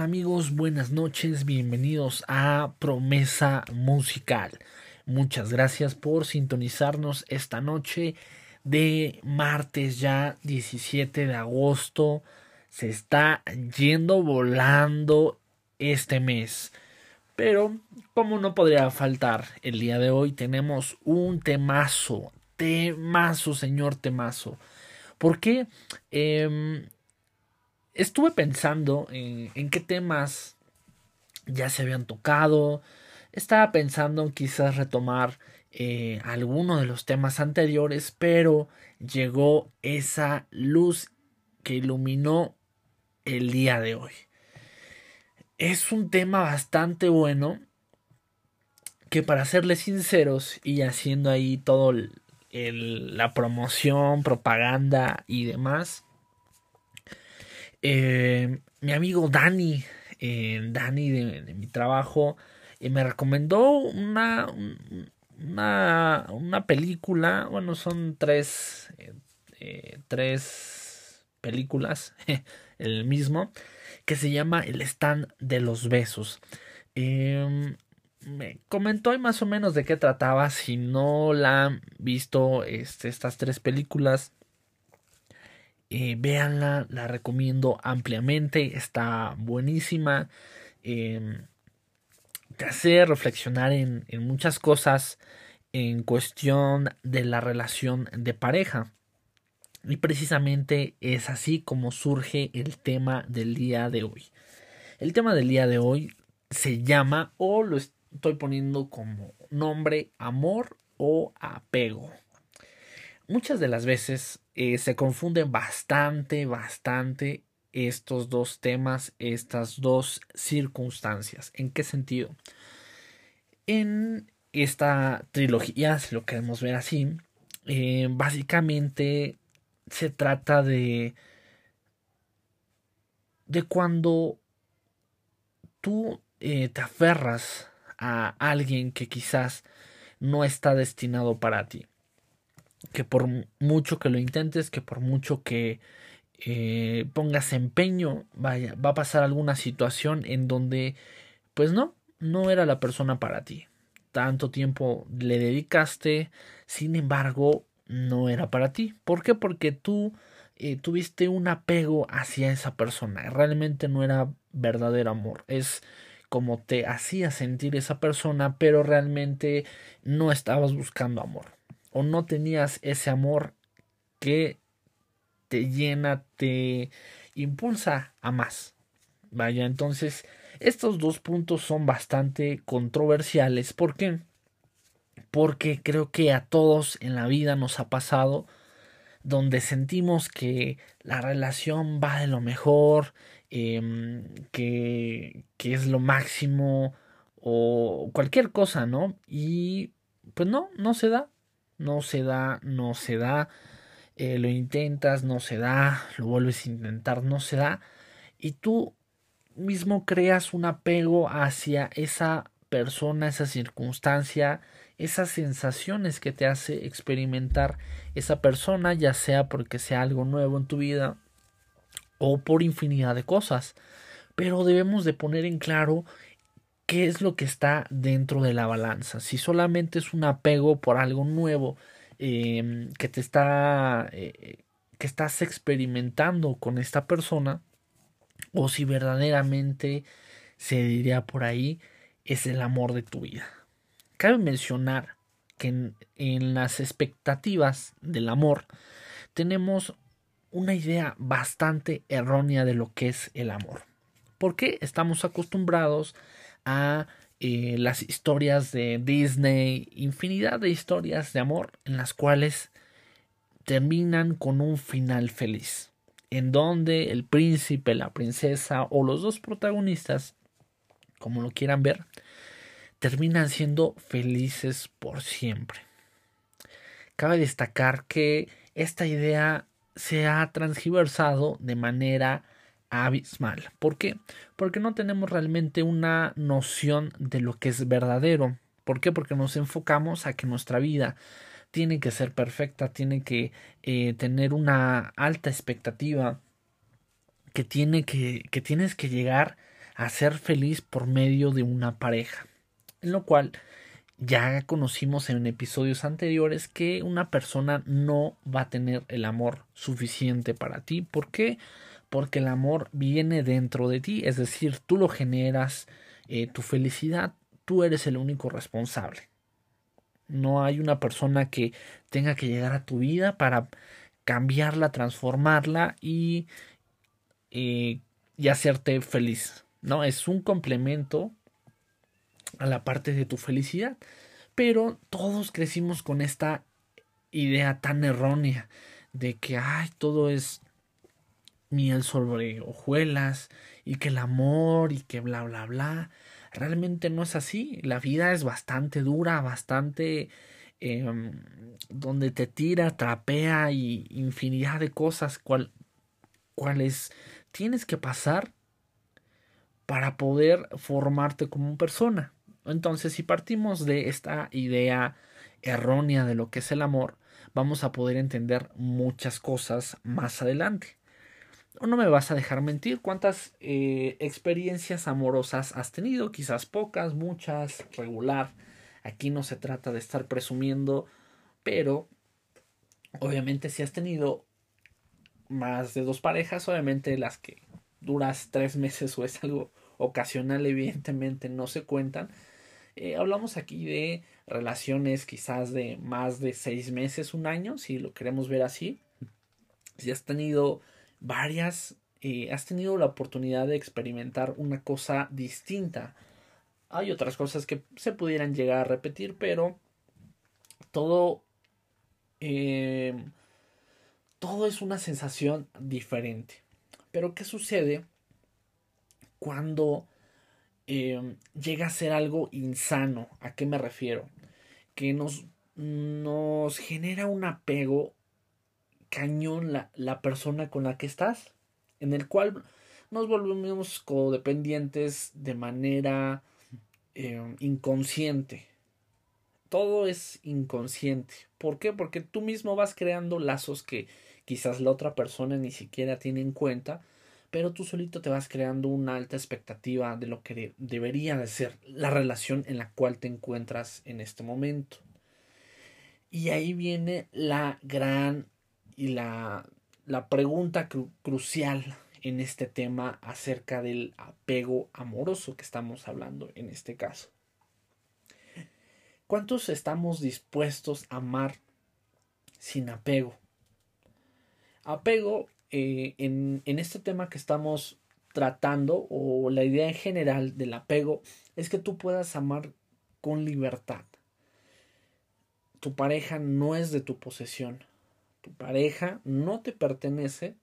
amigos? Buenas noches, bienvenidos a Promesa Musical. Muchas gracias por sintonizarnos esta noche de martes ya 17 de agosto. Se está yendo volando este mes. Pero, como no podría faltar el día de hoy, tenemos un temazo, temazo, señor temazo. ¿Por qué? Eh, estuve pensando en, qué temas ya se habían tocado. Estaba pensando en quizás retomar eh, alguno de los temas anteriores, pero llegó esa luz que iluminó el día de hoy. Es un tema bastante bueno que para serles sinceros y haciendo ahí todo la promoción, propaganda y demás, eh, mi amigo Dani, eh, Dani de, mi trabajo, eh, me recomendó una, una, una, película, bueno, son tres, tres películas, el mismo, que se llama El stand de los besos. Me comentó más o menos de qué trataba. Si no la han visto este, estas tres películas, eh, véanla, la recomiendo ampliamente, está buenísima. Em, te hace reflexionar en, en muchas cosas en cuestión de la relación de pareja. Y precisamente es así como surge el tema del día de hoy. El tema del día de hoy se llama, o lo estoy poniendo como nombre, amor o apego muchas de las veces eh, se confunden bastante, bastante estos dos temas, estas dos circunstancias. ¿En qué sentido? En esta trilogía, si lo queremos ver así, eh, básicamente se trata de de cuando tú eh, te aferras a alguien que quizás no está destinado para ti que por mucho que lo intentes, que por mucho que eh, pongas empeño, vaya, va a pasar alguna situación en donde, pues no, no era la persona para ti. Tanto tiempo le dedicaste, sin embargo, no era para ti. ¿Por qué? Porque tú eh, tuviste un apego hacia esa persona. Realmente no era verdadero amor. Es como te hacía sentir esa persona, pero realmente no estabas buscando amor o no tenías ese amor que te llena, te impulsa a más. Vaya, entonces estos dos puntos son bastante controversiales. ¿Por qué? Porque creo que a todos en la vida nos ha pasado donde sentimos que la relación va de lo mejor, em, que, que es lo máximo o cualquier cosa, ¿no? Y pues no, no se da no se da, no se da, eh, lo intentas, no se da, lo vuelves a intentar, no se da, y tú mismo creas un apego hacia esa persona, esa circunstancia, esas sensaciones que te hace experimentar esa persona, ya sea porque sea algo nuevo en tu vida o por infinidad de cosas. Pero debemos de poner en claro qué es lo que está dentro de la balanza. Si solamente es un apego por algo nuevo em, que te está eh, que estás experimentando con esta persona o si verdaderamente se diría por ahí es el amor de tu vida. Cabe mencionar que en, en las expectativas del amor tenemos una idea bastante errónea de lo que es el amor. Porque estamos acostumbrados a eh, las historias de Disney, infinidad de historias de amor en las cuales terminan con un final feliz, en donde el príncipe, la princesa o los dos protagonistas, como lo quieran ver, terminan siendo felices por siempre. Cabe destacar que esta idea se ha transgiversado de manera abismal. ¿Por qué? Porque no tenemos realmente una noción de lo que es verdadero. ¿Por qué? Porque nos enfocamos a que nuestra vida tiene que ser perfecta, tiene que eh, tener una alta expectativa, que, tiene que, que tienes que llegar a ser feliz por medio de una pareja. En lo cual ya conocimos en episodios anteriores que una persona no va a tener el amor suficiente para ti. ¿Por qué? Porque el amor viene dentro de ti, es decir, tú lo generas, eh, tu felicidad, tú eres el único responsable. No hay una persona que tenga que llegar a tu vida para cambiarla, transformarla y, eh, y hacerte feliz. No, es un complemento a la parte de tu felicidad. Pero todos crecimos con esta idea tan errónea de que ay, todo es miel sobre hojuelas y que el amor y que bla bla bla. Realmente no es así. La vida es bastante dura, bastante em, donde te tira, trapea y infinidad de cosas cual, cuales tienes que pasar para poder formarte como persona. Entonces, si partimos de esta idea errónea de lo que es el amor, vamos a poder entender muchas cosas más adelante. No me vas a dejar mentir cuántas eh, experiencias amorosas has tenido, quizás pocas, muchas, regular. Aquí no se trata de estar presumiendo, pero obviamente si has tenido más de dos parejas, obviamente las que duras tres meses o es algo ocasional, evidentemente no se cuentan eh, hablamos aquí de relaciones quizás de más de seis meses, un año, si lo queremos ver así. Si has tenido varias, eh, has tenido la oportunidad de experimentar una cosa distinta. Hay otras cosas que se pudieran llegar a repetir, pero todo, eh, todo es una sensación diferente. Pero ¿qué sucede cuando Em, llega a ser algo insano. ¿A qué me refiero? Que nos, nos genera un apego cañón la, la persona con la que estás, en el cual nos volvemos codependientes de manera em, inconsciente. Todo es inconsciente. ¿Por qué? Porque tú mismo vas creando lazos que quizás la otra persona ni siquiera tiene en cuenta pero tú solito te vas creando una alta expectativa de lo que debería de ser la relación en la cual te encuentras en este momento. Y ahí viene la gran y la, la pregunta crucial en este tema acerca del apego amoroso que estamos hablando en este caso. ¿Cuántos estamos dispuestos a amar sin apego? Apego eh, en, en este tema que estamos tratando o la idea en general del apego es que tú puedas amar con libertad. Tu pareja no es de tu posesión. Tu pareja no te pertenece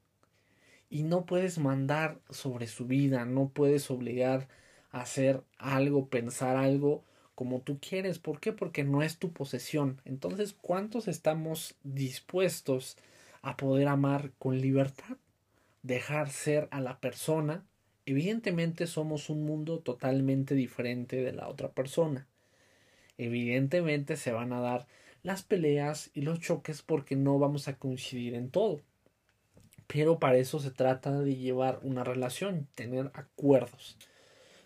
y no puedes mandar sobre su vida, no puedes obligar a hacer algo, pensar algo como tú quieres. ¿Por qué? Porque no es tu posesión. Entonces, ¿cuántos estamos dispuestos a poder amar con libertad, dejar ser a la persona. Evidentemente somos un mundo totalmente diferente de la otra persona. Evidentemente se van a dar las peleas y los choques porque no vamos a coincidir en todo. Pero para eso se trata de llevar una relación, tener acuerdos.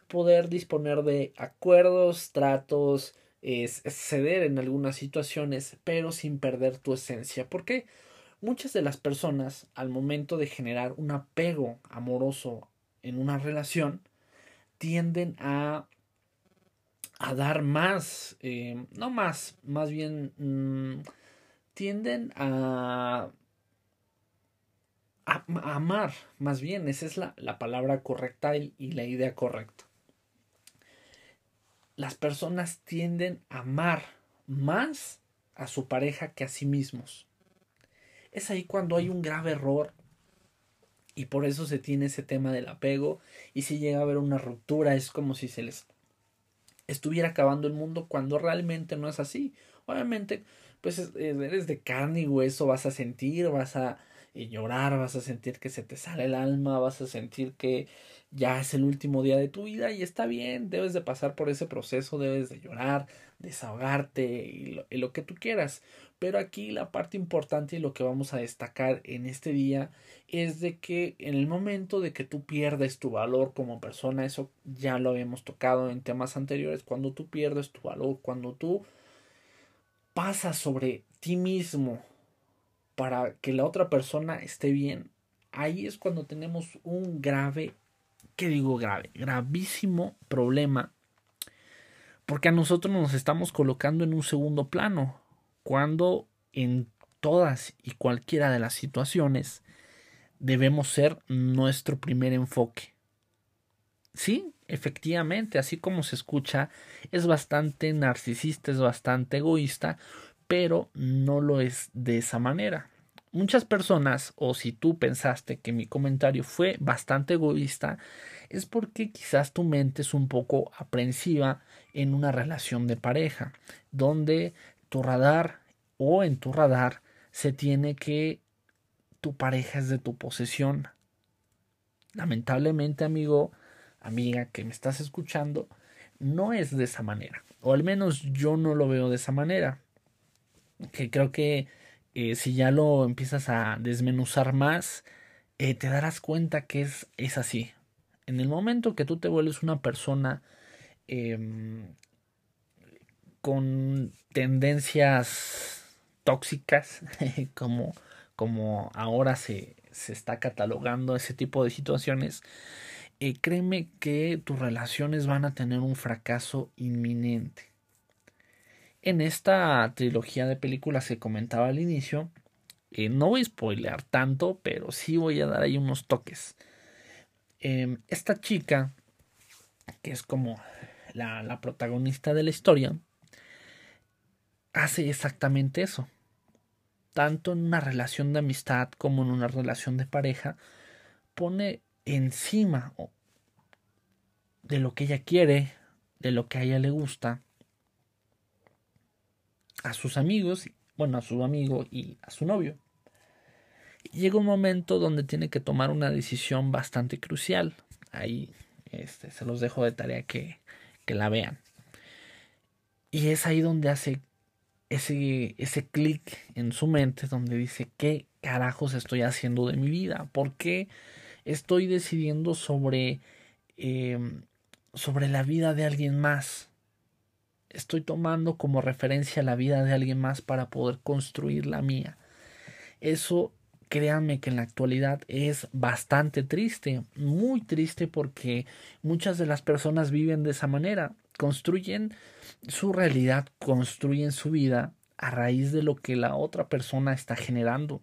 Poder disponer de acuerdos, tratos, es ceder en algunas situaciones, pero sin perder tu esencia. ¿Por qué? Muchas de las personas, al momento de generar un apego amoroso en una relación, tienden a, a dar más, eh, no más, más bien mm, tienden a, amar, más bien, esa es la, la palabra correcta y la idea correcta. Las personas tienden a amar más a su pareja que a sí mismos es ahí cuando hay un grave error y por eso se tiene ese tema del apego y si llega a haber una ruptura es como si se les estuviera acabando el mundo cuando realmente no es así. Obviamente, pues eres de carne y hueso, vas a sentir, vas a eh, llorar, vas a sentir que se te sale el alma, vas a sentir que ya es el último día de tu vida y está bien, debes de pasar por ese proceso, debes de llorar, desahogarte y lo, y lo que tú quieras. Pero aquí la parte importante y lo que vamos a destacar en este día es de que en el momento de que tú pierdes tu valor como persona, eso ya lo habíamos tocado en temas anteriores, cuando tú pierdes tu valor, cuando tú pasas sobre ti mismo para que la otra persona esté bien, ahí es cuando tenemos un grave, ¿qué digo grave? Gravísimo problema. Porque a nosotros nos estamos colocando en un segundo plano, cuando en todas y cualquiera de las situaciones debemos ser nuestro primer enfoque. Sí, efectivamente, así como se escucha, es bastante narcisista, es bastante egoísta, pero no lo es de esa manera. Muchas personas, o si tú pensaste que mi comentario fue bastante egoísta, es porque quizás tu mente es un poco aprensiva en una relación de pareja, donde tu radar o en tu radar se tiene que tu pareja es de tu posesión. Lamentablemente, amigo, amiga que me estás escuchando, no es de esa manera. O al menos yo no lo veo de esa manera. Que creo que eh, si ya lo empiezas a desmenuzar más, eh, te darás cuenta que es, es así. En el momento que tú te vuelves una persona eh, con tendencias tóxicas, como, como ahora se, se está catalogando ese tipo de situaciones, eh, créeme que tus relaciones van a tener un fracaso inminente. En esta trilogía de películas que comentaba al inicio, eh, no voy a spoilear tanto, pero sí voy a dar ahí unos toques. Em, esta chica, que es como la, la protagonista de la historia, hace exactamente eso. Tanto en una relación de amistad como en una relación de pareja, pone encima de lo que ella quiere, de lo que a ella le gusta, a sus amigos, bueno, a su amigo y a su novio. llega un momento donde tiene que tomar una decisión bastante crucial. Ahí este, se los dejo de tarea que, que la vean. Y es ahí donde hace ese, ese clic en su mente donde dice, ¿qué carajos estoy haciendo de mi vida? ¿Por qué estoy decidiendo sobre, eh, sobre la vida de alguien más? Estoy tomando como referencia la vida de alguien más para poder construir la mía. Eso, créanme que en la actualidad es bastante triste, muy triste porque muchas de las personas viven de esa manera construyen su realidad, construyen su vida a raíz de lo que la otra persona está generando.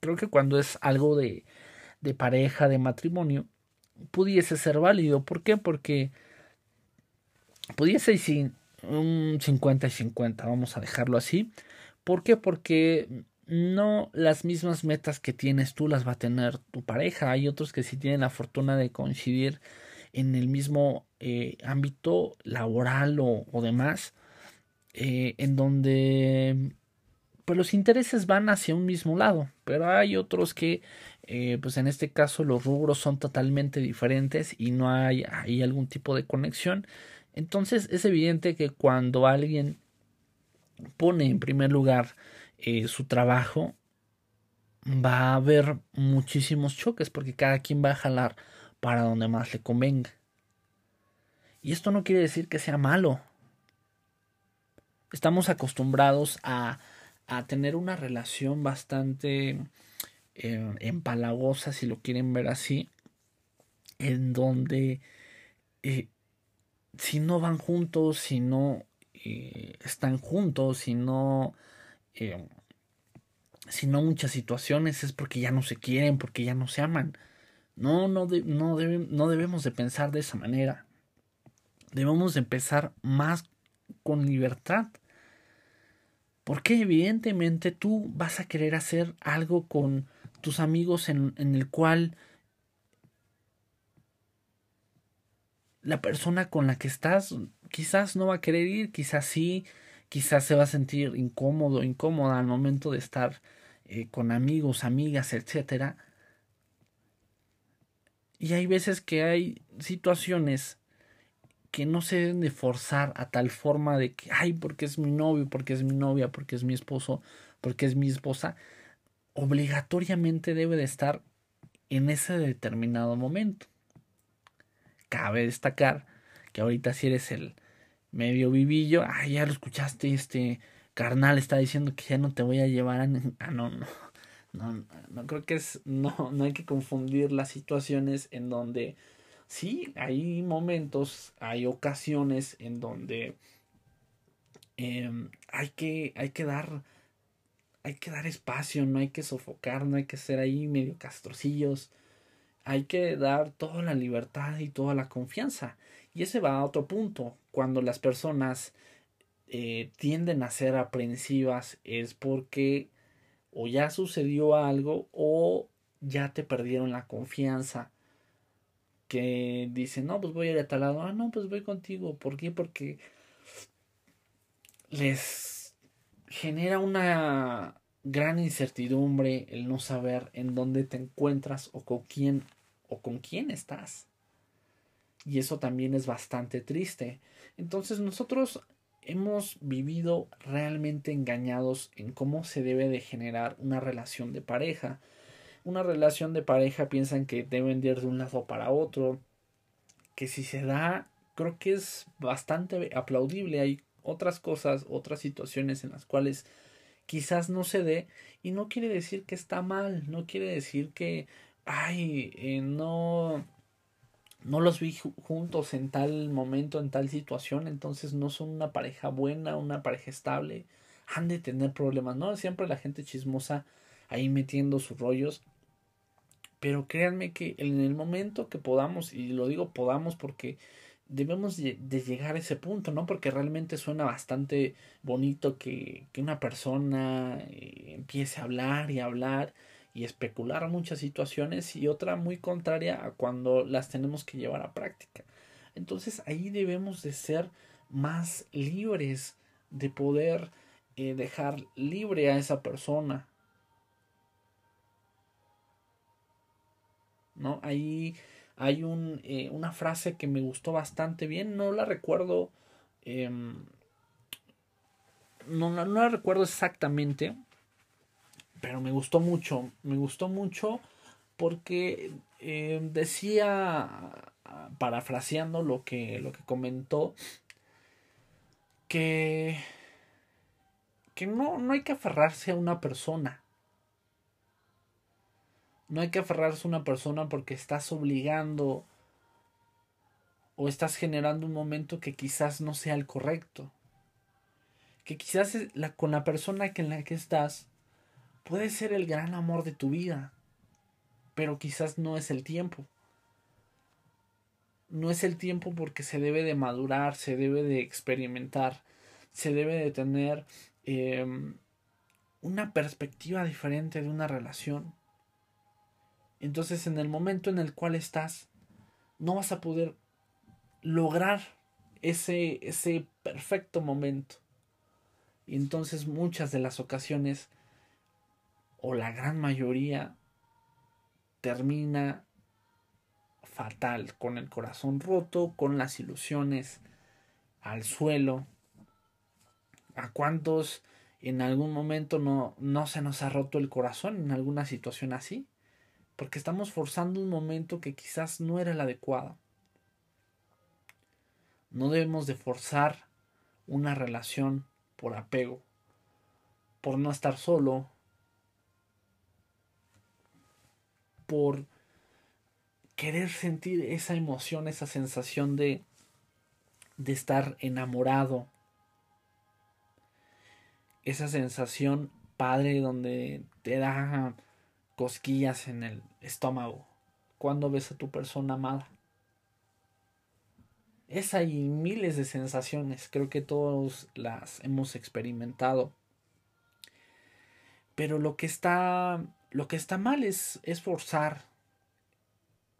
Creo que cuando es algo de, de pareja, de matrimonio, pudiese ser válido. ¿Por qué? Porque pudiese sin un 50 y 50, vamos a dejarlo así. ¿Por qué? Porque no las mismas metas que tienes tú las va a tener tu pareja. Hay otros que sí tienen la fortuna de coincidir en el mismo eh, ámbito laboral o, demás, eh, en donde pues los intereses van hacia un mismo lado, pero hay otros que, eh, pues en este caso los rubros son totalmente diferentes y no hay, hay algún tipo de conexión. Entonces es evidente que cuando alguien pone en primer lugar su trabajo, va a haber muchísimos choques porque cada quien va a jalar para donde más le convenga. Y esto no quiere decir que sea malo. Estamos acostumbrados a, a tener una relación bastante eh, empalagosa, si lo quieren ver así, en donde eh, si no van juntos, si no eh, están juntos, si no si no muchas situaciones es porque ya no se quieren, porque ya no se aman. No, no, no, no debemos de pensar de esa manera. Debemos de empezar más con libertad. Porque evidentemente tú vas a querer hacer algo con tus amigos en, en el cual la persona con la que estás quizás no va a querer ir, quizás sí, quizás se va a sentir incómodo, incómoda al momento de estar eh, con amigos, amigas, etcétera. Y hay veces que hay situaciones que no se deben de forzar a tal forma de que, ay, porque es mi novio, porque es mi novia, porque es mi esposo, porque es mi esposa, obligatoriamente debe de estar en ese determinado momento. Cabe destacar que ahorita si eres el medio vivillo, ay, ya lo escuchaste, este carnal está diciendo que ya no te voy a llevar a... Ah, no, no, no, no creo que es, no, no hay que confundir las situaciones en donde sí, hay momentos, hay ocasiones en donde em, hay, que, hay que dar hay que dar espacio, no hay que sofocar, no hay que ser ahí medio castrocillos, hay que dar toda la libertad y toda la confianza. Y ese va a otro punto, cuando las personas eh, tienden a ser aprensivas es porque o ya sucedió algo o ya te perdieron la confianza. Que dicen, no, pues voy a ir a tal lado, ah, no, pues voy contigo. ¿Por qué? Porque les genera una gran incertidumbre el no saber en dónde te encuentras o con quién o con quién estás. Y eso también es bastante triste. Entonces nosotros hemos vivido realmente engañados en cómo se debe de generar una relación de pareja. Una relación de pareja piensan que deben ir de un lado para otro, que si se da, creo que es bastante aplaudible. Hay otras cosas, otras situaciones en las cuales quizás no se dé y no quiere decir que está mal, no quiere decir que, ay, eh, no, no los vi juntos en tal momento, en tal situación, entonces no son una pareja buena, una pareja estable, han de tener problemas, ¿no? Siempre la gente chismosa ahí metiendo sus rollos. Pero créanme que en el momento que podamos, y lo digo podamos porque debemos de, llegar a ese punto, ¿no? Porque realmente suena bastante bonito que, que una persona eh, empiece a hablar y hablar y especular muchas situaciones y otra muy contraria a cuando las tenemos que llevar a práctica. Entonces ahí debemos de ser más libres de poder eh, dejar libre a esa persona. ¿No? Ahí hay un, eh, una frase que me gustó bastante bien, no la recuerdo, em, no, no, la recuerdo exactamente, pero me gustó mucho, me gustó mucho porque eh, decía, parafraseando lo que, lo que comentó, que, que no, no hay que aferrarse a una persona. No hay que aferrarse a una persona porque estás obligando o estás generando un momento que quizás no sea el correcto. Que quizás con la persona que en la que estás puede ser el gran amor de tu vida, pero quizás no es el tiempo. No es el tiempo porque se debe de madurar, se debe de experimentar, se debe de tener em, una perspectiva diferente de una relación. Entonces en el momento en el cual estás, no vas a poder lograr ese, ese perfecto momento. Y entonces muchas de las ocasiones o la gran mayoría termina fatal, con el corazón roto, con las ilusiones al suelo. ¿A cuántos en algún momento no, no se nos ha roto el corazón en alguna situación así? Porque estamos forzando un momento que quizás no era el adecuado. No debemos de forzar una relación por apego, por no estar solo, por querer sentir esa emoción, esa sensación de, de estar enamorado. Esa sensación padre donde te da cosquillas en el estómago cuando ves a tu persona amada. Es hay miles de sensaciones, creo que todos las hemos experimentado. Pero lo que está lo que está mal es, forzar,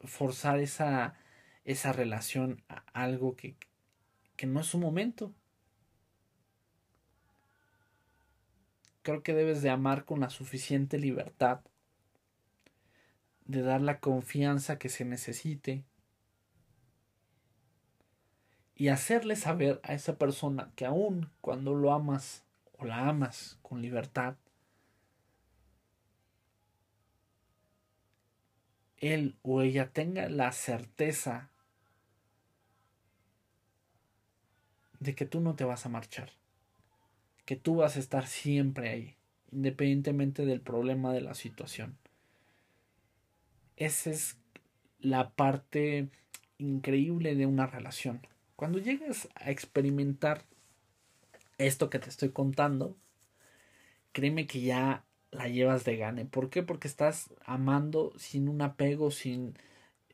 forzar esa, esa relación a algo que, que no es su momento. Creo que debes de amar con la suficiente libertad, de dar la confianza que se necesite y hacerle saber a esa persona que aun cuando lo amas o la amas con libertad, él o ella tenga la certeza de que tú no te vas a marchar, que tú vas a estar siempre ahí, independientemente del problema de la situación. Esa es la parte increíble de una relación. Cuando llegas a experimentar esto que te estoy contando, créeme que ya la llevas de gane. ¿Por qué? Porque estás amando sin un apego, sin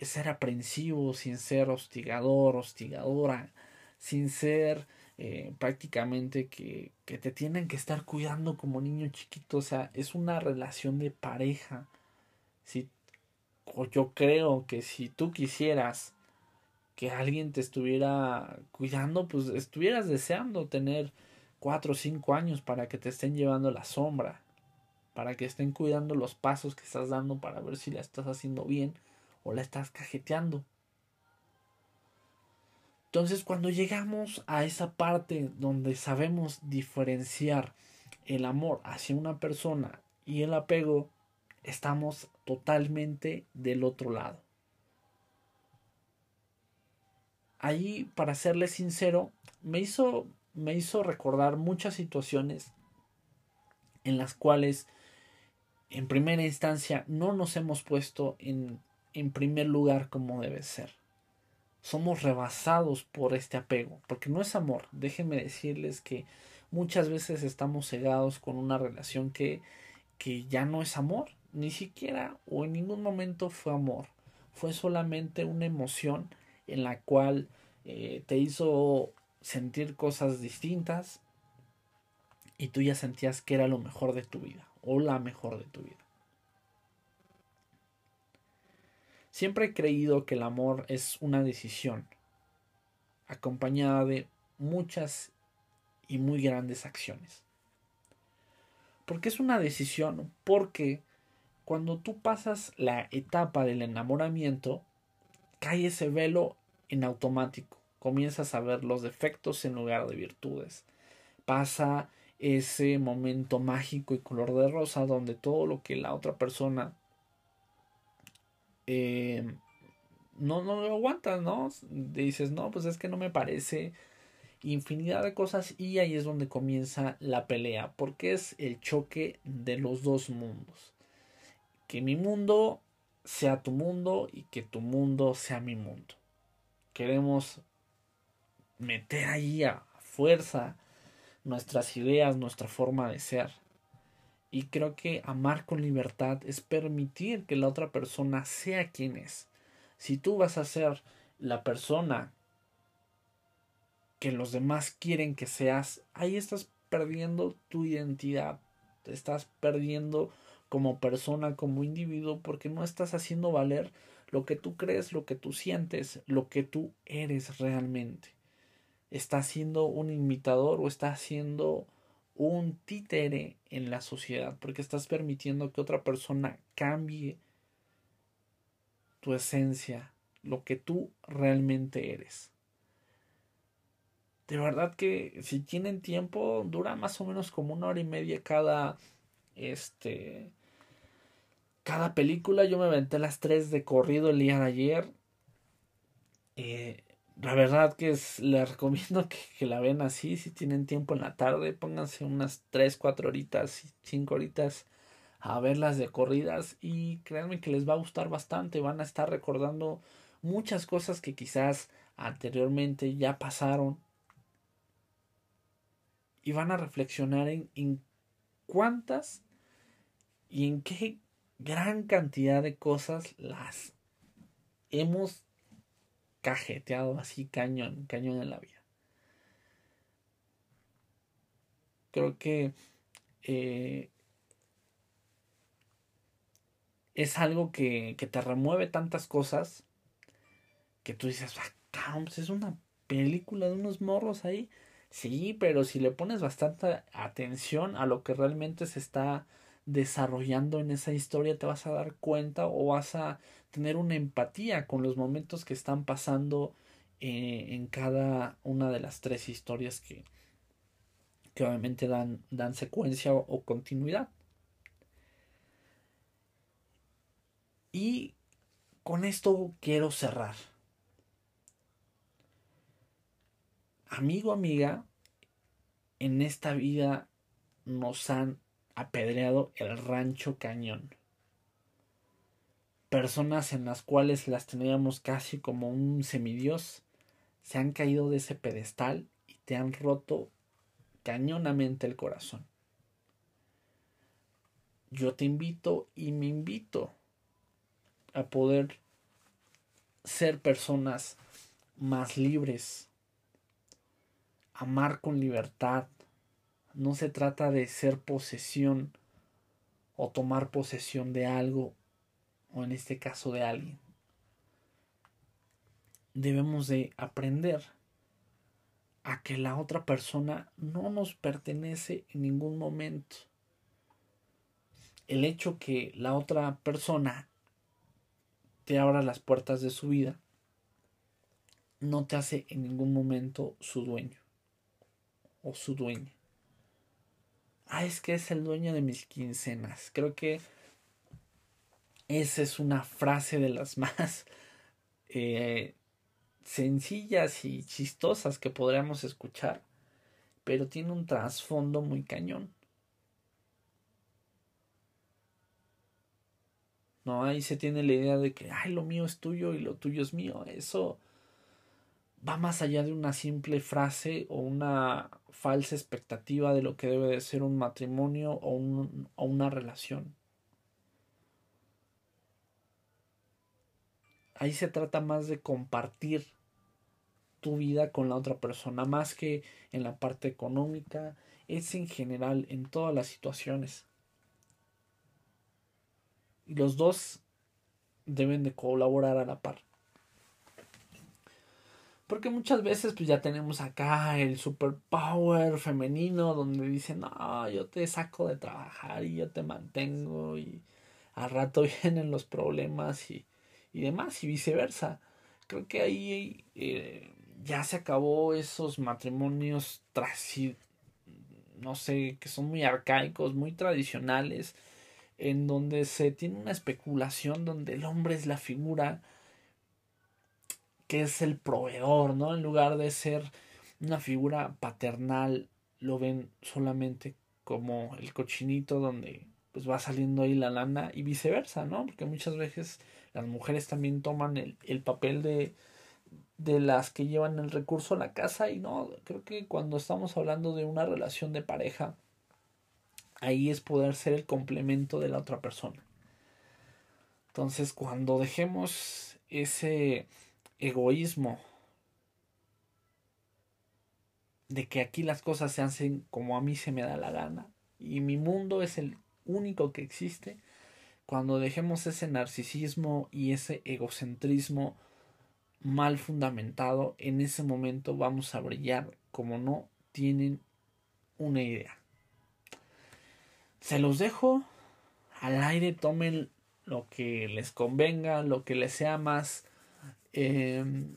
ser aprensivo, sin ser hostigador, hostigadora, sin ser eh, prácticamente que, que te tienen que estar cuidando como niño chiquito. O sea, es una relación de pareja. Si, yo creo que si tú quisieras que alguien te estuviera cuidando, pues estuvieras deseando tener cuatro o cinco años para que te estén llevando la sombra, para que estén cuidando los pasos que estás dando para ver si la estás haciendo bien o la estás cajeteando. Entonces cuando llegamos a esa parte donde sabemos diferenciar el amor hacia una persona y el apego, estamos totalmente del otro lado. ahí, para serle sincero, me hizo, me hizo recordar muchas situaciones en las cuales en primera instancia no nos hemos puesto en, en primer lugar como debe ser. Somos rebasados por este apego, porque no es amor. Déjenme decirles que muchas veces estamos cegados con una relación que, que ya no es amor, ni siquiera o en ningún momento fue amor. Fue solamente una emoción en la cual eh, te hizo sentir cosas distintas y tú ya sentías que era lo mejor de tu vida o la mejor de tu vida. Siempre he creído que el amor es una decisión acompañada de muchas y muy grandes acciones. ¿Por qué es una decisión? Porque cuando tú pasas la etapa del enamoramiento, cae ese velo en automático. Comienzas a ver los defectos en lugar de virtudes. Pasa ese momento mágico y color de rosa donde todo lo que la otra persona eh, no, no lo aguantas, ¿no? Dices, no, pues es que no me parece infinidad de cosas y ahí es donde comienza la pelea, porque es el choque de los dos mundos. Que mi mundo sea tu mundo y que tu mundo sea mi mundo queremos meter ahí a fuerza nuestras ideas, nuestra forma de ser. Y creo que amar con libertad es permitir que la otra persona sea quien es. Si tú vas a ser la persona que los demás quieren que seas, ahí estás perdiendo tu identidad. Te estás perdiendo como persona, como individuo, porque no estás haciendo valer lo que tú crees, lo que tú sientes, lo que tú eres realmente. ¿Estás siendo un imitador o estás siendo un títere en la sociedad? Porque estás permitiendo que otra persona cambie tu esencia, lo que tú realmente eres. De verdad que si tienen tiempo, dura más o menos como una hora y media cada este cada película. Yo me aventé las tres de corrido el día de ayer. Eh, la verdad que es, les recomiendo que, la vean así, si tienen tiempo en la tarde, pónganse unas 3, 4 horitas, 5 horitas a verlas de corridas y créanme que les va a gustar bastante, van a estar recordando muchas cosas que quizás anteriormente ya pasaron. Y van a reflexionar en, en cuántas y en qué gran cantidad de cosas las hemos cajeteado así cañón, cañón en la vida. Creo que eh, es algo que, que, te remueve tantas cosas que tú dices, ah, pues es una película de unos morros ahí Sí, pero si le pones bastante atención a lo que realmente se está desarrollando en esa historia, te vas a dar cuenta o vas a tener una empatía con los momentos que están pasando eh, en cada una de las tres historias que, que obviamente dan, dan secuencia o continuidad. Y con esto quiero cerrar. Amigo, amiga, en esta vida nos han apedreado el rancho cañón. Personas en las cuales las teníamos casi como un semidios se han caído de ese pedestal y te han roto cañonamente el corazón. Yo te invito y me invito a poder ser personas más libres, amar con libertad. No se trata de ser posesión o tomar posesión de algo o en este caso de alguien. Debemos de aprender a que la otra persona no nos pertenece en ningún momento. El hecho que la otra persona te abra las puertas de su vida no te hace en ningún momento su dueño o su dueña. Ah, es que es el dueño de mis quincenas. Creo que esa es una frase de las más eh, sencillas y chistosas que podríamos escuchar, pero tiene un trasfondo muy cañón. No, ahí se tiene la idea de que, ay, lo mío es tuyo y lo tuyo es mío. Eso va más allá de una simple frase o una falsa expectativa de lo que debe de ser un matrimonio o, o una relación. Ahí se trata más de compartir tu vida con la otra persona, más que en la parte económica, es en general, en todas las situaciones. Y los dos deben de colaborar a la par. Porque muchas veces pues ya tenemos acá el superpower femenino donde dicen, no, yo te saco de trabajar y yo te mantengo y al rato vienen los problemas y, y demás y viceversa. Creo que ahí eh, ya se acabó esos matrimonios no sé, que son muy arcaicos, muy tradicionales, en donde se tiene una especulación donde el hombre es la figura que es el proveedor, ¿no? En lugar de ser una figura paternal, lo ven solamente como el cochinito donde pues va saliendo ahí la lana y viceversa, ¿no? Porque muchas veces las mujeres también toman el, el papel de, de las que llevan el recurso a la casa y no, creo que cuando estamos hablando de una relación de pareja, ahí es poder ser el complemento de la otra persona. Entonces, cuando dejemos ese egoísmo de que aquí las cosas se hacen como a mí se me da la gana y mi mundo es el único que existe, cuando dejemos ese narcisismo y ese egocentrismo mal fundamentado, en ese momento vamos a brillar como no tienen una idea. Se los dejo al aire, tomen lo que les convenga, lo que les sea más em,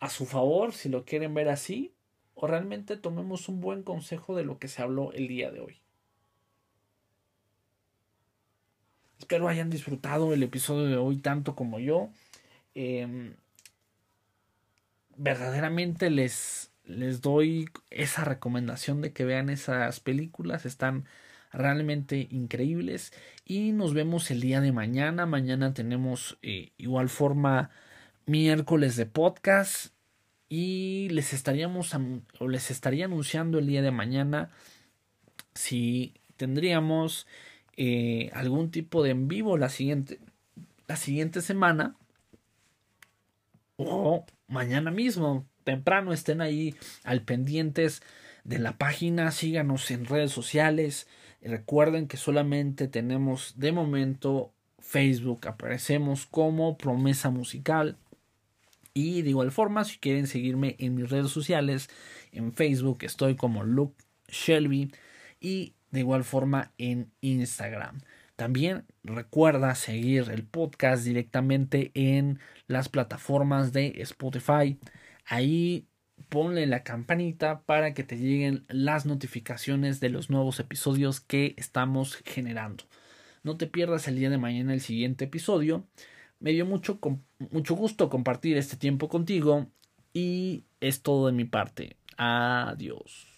a su favor, si lo quieren ver así, o realmente tomemos un buen consejo de lo que se habló el día de hoy. Espero hayan disfrutado el episodio de hoy tanto como yo. Em, verdaderamente les, les doy esa recomendación de que vean esas películas. Están realmente increíbles. Y nos vemos el día de mañana. Mañana tenemos eh, igual forma miércoles de podcast. Y les estaríamos o les estaría anunciando el día de mañana si tendríamos eh, algún tipo de en vivo la siguiente, la siguiente semana o mañana mismo, temprano, estén ahí al pendientes de la página, síganos en redes sociales. Recuerden que solamente tenemos de momento Facebook, aparecemos como promesa musical. Y de igual forma, si quieren seguirme en mis redes sociales, en Facebook estoy como Luke Shelby y de igual forma en Instagram. También recuerda seguir el podcast directamente en las plataformas de Spotify. Ahí ponle la campanita para que te lleguen las notificaciones de los nuevos episodios que estamos generando. No te pierdas el día de mañana el siguiente episodio. Me dio mucho, mucho gusto compartir este tiempo contigo y es todo de mi parte. Adiós.